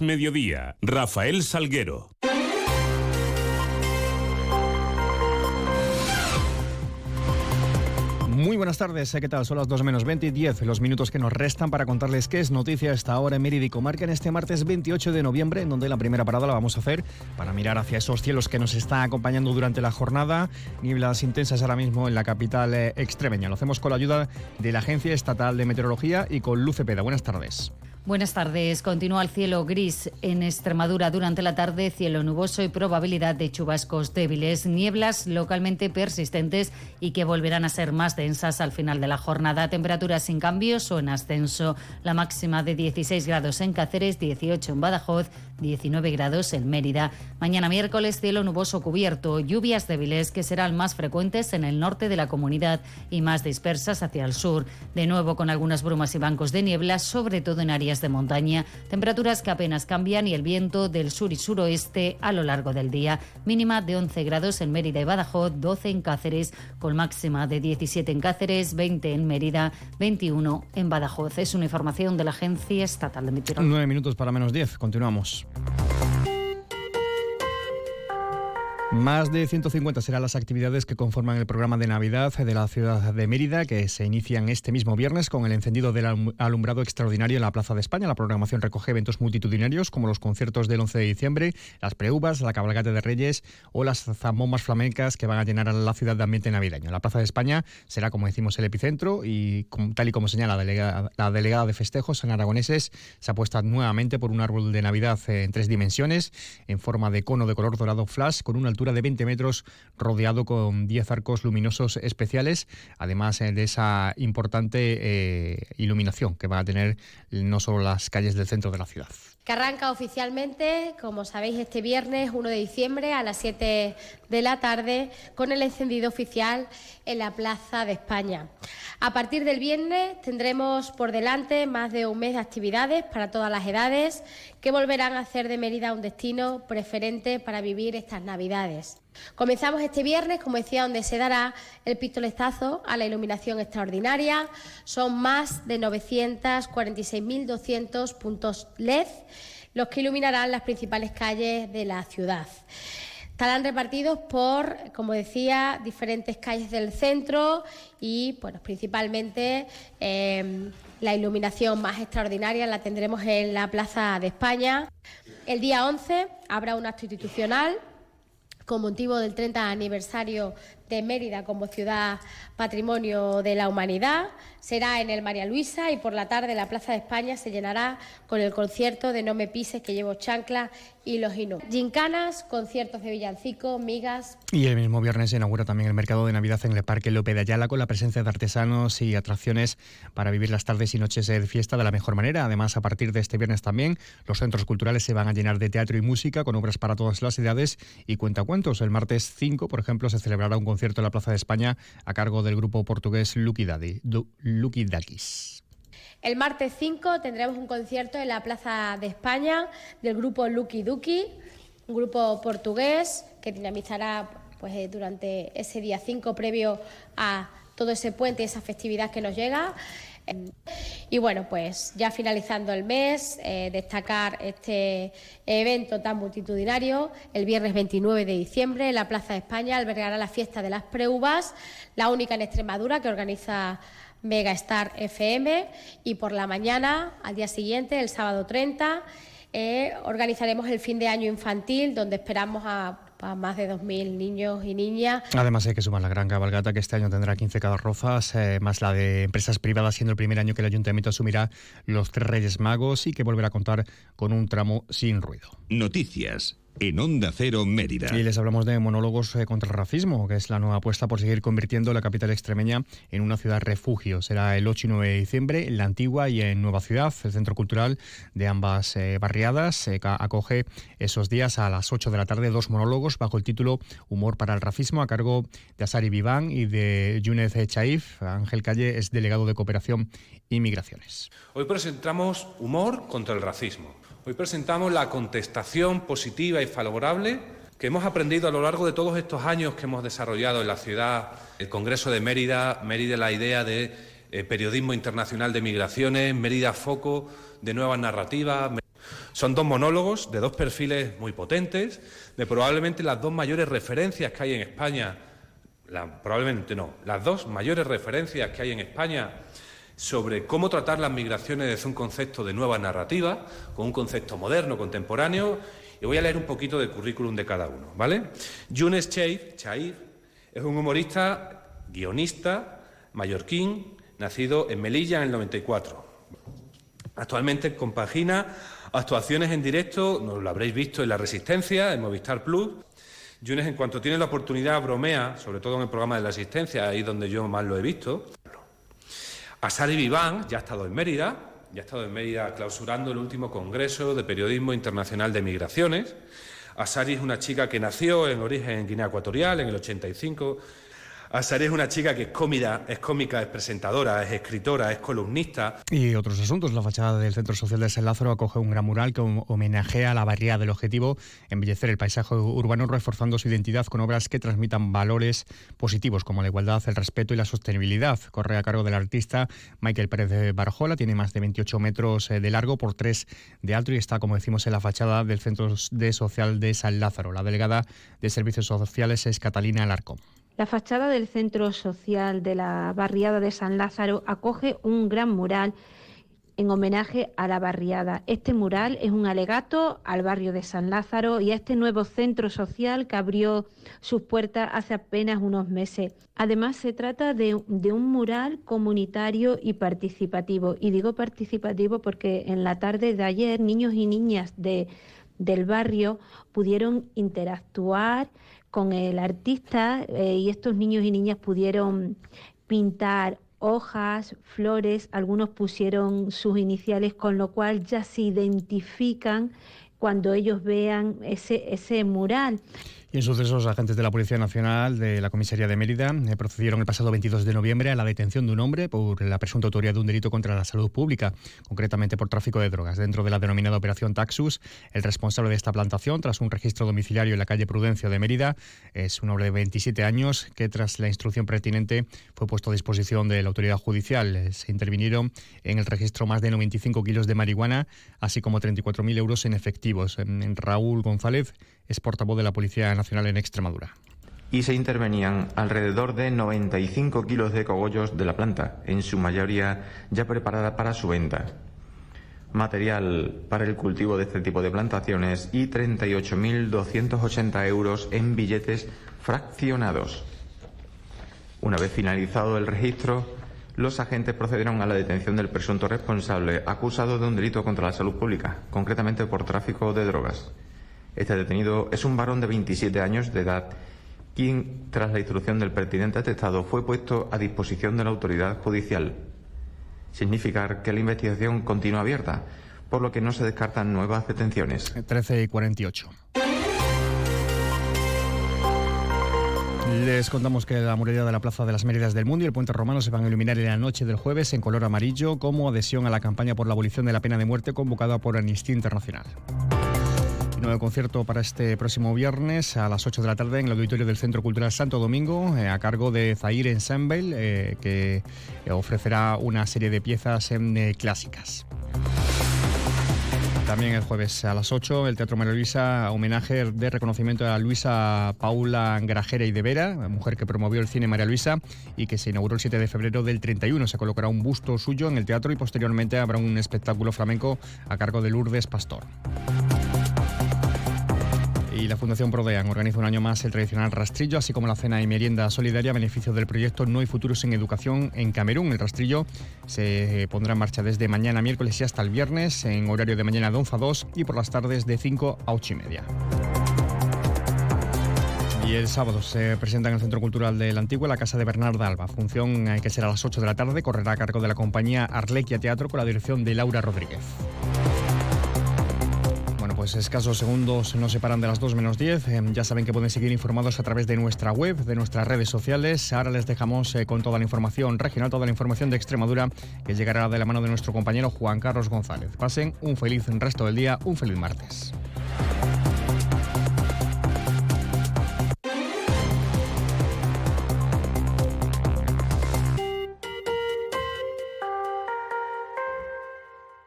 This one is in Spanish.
Mediodía, Rafael Salguero. Muy buenas tardes, ¿qué tal? Son las 2 menos 20 y 10, los minutos que nos restan para contarles qué es noticia esta hora en Mérida Comarca en este martes 28 de noviembre, en donde la primera parada la vamos a hacer para mirar hacia esos cielos que nos están acompañando durante la jornada. Nieblas intensas ahora mismo en la capital eh, extremeña. Lo hacemos con la ayuda de la Agencia Estatal de Meteorología y con Luce Peda. Buenas tardes. Buenas tardes. Continúa el cielo gris en Extremadura durante la tarde, cielo nuboso y probabilidad de chubascos débiles, nieblas localmente persistentes y que volverán a ser más densas al final de la jornada. Temperaturas sin cambios o en ascenso. La máxima de 16 grados en Cáceres, 18 en Badajoz, 19 grados en Mérida. Mañana miércoles, cielo nuboso cubierto, lluvias débiles que serán más frecuentes en el norte de la comunidad y más dispersas hacia el sur. De nuevo con algunas brumas y bancos de niebla, sobre todo en áreas de montaña, temperaturas que apenas cambian y el viento del sur y suroeste a lo largo del día. Mínima de 11 grados en Mérida y Badajoz, 12 en Cáceres, con máxima de 17 en Cáceres, 20 en Mérida, 21 en Badajoz. Es una información de la Agencia Estatal de Meteorología. Nueve minutos para menos 10. Continuamos. Más de 150 serán las actividades que conforman el programa de Navidad de la ciudad de Mérida, que se inician este mismo viernes con el encendido del alumbrado extraordinario en la Plaza de España. La programación recoge eventos multitudinarios como los conciertos del 11 de diciembre, las preuvas, la cabalgata de Reyes o las zambombas flamencas que van a llenar la ciudad de ambiente navideño. La Plaza de España será, como decimos, el epicentro y, tal y como señala la delegada, la delegada de festejos en aragoneses, se apuesta nuevamente por un árbol de Navidad en tres dimensiones, en forma de cono de color dorado flash, con una altura de 20 metros, rodeado con 10 arcos luminosos especiales, además eh, de esa importante eh, iluminación que va a tener no solo las calles del centro de la ciudad que arranca oficialmente, como sabéis, este viernes 1 de diciembre a las 7 de la tarde con el encendido oficial en la Plaza de España. A partir del viernes tendremos por delante más de un mes de actividades para todas las edades que volverán a hacer de Mérida un destino preferente para vivir estas Navidades. Comenzamos este viernes, como decía, donde se dará el pistoletazo a la iluminación extraordinaria. Son más de 946.200 puntos LED los que iluminarán las principales calles de la ciudad. Estarán repartidos por, como decía, diferentes calles del centro y, bueno, principalmente em, la iluminación más extraordinaria la tendremos en la Plaza de España. El día 11 habrá un acto institucional con motivo del 30 aniversario de Mérida como ciudad patrimonio de la humanidad. Será en el María Luisa y por la tarde la Plaza de España se llenará con el concierto de No me pises que llevo chancla y los Inú. Gincanas, conciertos de villancico, migas. Y el mismo viernes se inaugura también el mercado de Navidad en el Parque López de Ayala con la presencia de artesanos y atracciones para vivir las tardes y noches de fiesta de la mejor manera. Además, a partir de este viernes también, los centros culturales se van a llenar de teatro y música con obras para todas las edades y cuentacuentos. El martes 5, por ejemplo, se celebrará un concierto en la Plaza de España a cargo del grupo portugués Lucky Dakis. El martes 5 tendremos un concierto en la Plaza de España del grupo Lucky Duki, un grupo portugués que dinamizará pues, eh, durante ese día 5 previo a todo ese puente y esa festividad que nos llega. Y bueno, pues ya finalizando el mes, eh, destacar este evento tan multitudinario. El viernes 29 de diciembre, la Plaza de España albergará la fiesta de las preuvas, la única en Extremadura que organiza Megastar FM y por la mañana, al día siguiente, el sábado 30, eh, organizaremos el fin de año infantil donde esperamos a, más de 2.000 niños y niñas. Además hay que sumar la gran cabalgata que este año tendrá 15 carrozas, eh, más la de empresas privadas, siendo el primer año que el ayuntamiento asumirá los tres Reyes Magos y que volverá a contar con un tramo sin ruido. Noticias en Onda Cero Mérida. Y les hablamos de monólogos eh, contra el racismo, que es la nueva apuesta por seguir convirtiendo la capital extremeña en una ciudad refugio. Será el 8 y 9 de diciembre en la antigua y en Nueva Ciudad. El centro cultural de ambas eh, barriadas eh, acoge esos días a las 8 de la tarde dos monólogos bajo el título Humor para el racismo a cargo de Asari Viván y de Yunez Chaif. Ángel Calle es delegado de Cooperación y Migraciones. Hoy presentamos Humor contra el racismo Hoy presentamos la contestación positiva y favorable que hemos aprendido a lo largo de todos estos años que hemos desarrollado en la ciudad, el Congreso de Mérida, Mérida la idea de eh, periodismo internacional de migraciones, Mérida foco de nuevas narrativas. Son dos monólogos de dos perfiles muy potentes, de probablemente las dos mayores referencias que hay en España, probablemente no, las dos mayores referencias que hay en España sobre cómo tratar las migraciones desde un concepto de nueva narrativa, con un concepto moderno, contemporáneo, y voy a leer un poquito del currículum de cada uno, ¿vale? Yunes Chaif, Chaif es un humorista, guionista, mallorquín, nacido en Melilla en el 94. Actualmente compagina actuaciones en directo, nos lo habréis visto en La Resistencia, en Movistar Plus. Yunes, en cuanto tiene la oportunidad, bromea, sobre todo en el programa de La Asistencia, ahí donde yo más lo he visto. Asari Viván ya ha estado en Mérida, ya ha estado en Mérida clausurando el último Congreso de Periodismo Internacional de Migraciones. Asari es una chica que nació en origen en Guinea Ecuatorial en el 85, Asari es una chica que es cómica, es cómica, es presentadora, es escritora, es columnista. Y otros asuntos. La fachada del Centro Social de San Lázaro acoge un gran mural que homenajea a la barriada del objetivo, embellecer el paisaje urbano, reforzando su identidad con obras que transmitan valores positivos como la igualdad, el respeto y la sostenibilidad. Corre a cargo del artista Michael Pérez de Barjola, tiene más de 28 metros eh, de largo por 3 de alto y está, como decimos, en la fachada del Centro Social de San Lázaro. La delegada de Servicios Sociales es Catalina Alarcón. La fachada del Centro Social de la barriada de San Lázaro acoge un gran mural en homenaje a la barriada. Este mural es un alegato al barrio de San Lázaro y a este nuevo centro social que abrió sus puertas hace apenas unos meses. Además, se trata de, un mural comunitario y participativo. Y digo participativo porque en la tarde de ayer niños y niñas de, del barrio pudieron interactuar con el artista eh, y estos niños y niñas pudieron pintar hojas, flores, algunos pusieron sus iniciales, con lo cual ya se identifican cuando ellos vean ese, ese mural. Y en sucesos, agentes de la Policía Nacional de la Comisaría de Mérida eh, procedieron el pasado 22 de noviembre a la detención de un hombre por la presunta autoría de un delito contra la salud pública, concretamente por tráfico de drogas. Dentro de la denominada Operación Taxus, el responsable de esta plantación, tras un registro domiciliario en la calle Prudencio de Mérida, es un hombre de 27 años que, tras la instrucción pertinente, fue puesto a disposición de la autoridad judicial. Se intervinieron en el registro más de 95 kilos de marihuana, así como 34.000 euros en efectivos. Raúl González es portavoz de la Policía Nacional en Extremadura. Y se intervenían alrededor de 95 kilos de cogollos de la planta, en su mayoría ya preparada para su venta. Material para el cultivo de este tipo de plantaciones y 38.280 euros en billetes fraccionados. Una vez finalizado el registro, los agentes procedieron a la detención del presunto responsable acusado de un delito contra la salud pública, concretamente por tráfico de drogas. Este detenido es un varón de 27 años de edad, quien, tras la instrucción del pertinente atestado, fue puesto a disposición de la autoridad judicial. Significar que la investigación continúa abierta, por lo que no se descartan nuevas detenciones. 13 y 48. Les contamos que la muralla de la Plaza de las Méridas del Mundo y el Puente Romano se van a iluminar en la noche del jueves en color amarillo como adhesión a la campaña por la abolición de la pena de muerte convocada por Amnistía Internacional. Nuevo concierto para este próximo viernes a las 8 de la tarde en el auditorio del Centro Cultural Santo Domingo, eh, a cargo de Zaire Ensemble, eh, que ofrecerá una serie de piezas eh, clásicas. También el jueves a las 8, el Teatro María Luisa, homenaje de reconocimiento a Luisa Paula Grajera y de Vera, mujer que promovió el cine María Luisa y que se inauguró el 7 de febrero del 31. Se colocará un busto suyo en el teatro y posteriormente habrá un espectáculo flamenco a cargo de Lourdes Pastor y la Fundación Prodean organiza un año más el tradicional rastrillo, así como la cena y merienda solidaria a beneficio del proyecto No hay futuros en educación en Camerún. El rastrillo se pondrá en marcha desde mañana miércoles y hasta el viernes en horario de mañana de 11 a 2 y por las tardes de 5 a 8 y media. Y el sábado se presenta en el Centro Cultural de la Antigua la Casa de Bernarda Alba. Función eh, que será a las 8 de la tarde, correrá a cargo de la compañía Arlequia Teatro con la dirección de Laura Rodríguez pues escasos segundos nos separan de las 2 menos 10. Em, ya saben que pueden seguir informados a través de nuestra web, de nuestras redes sociales. Ahora les dejamos eh, con toda la información regional, toda la información de Extremadura, que llegará de la mano de nuestro compañero Juan Carlos González. Pasen un feliz resto del día, un feliz martes.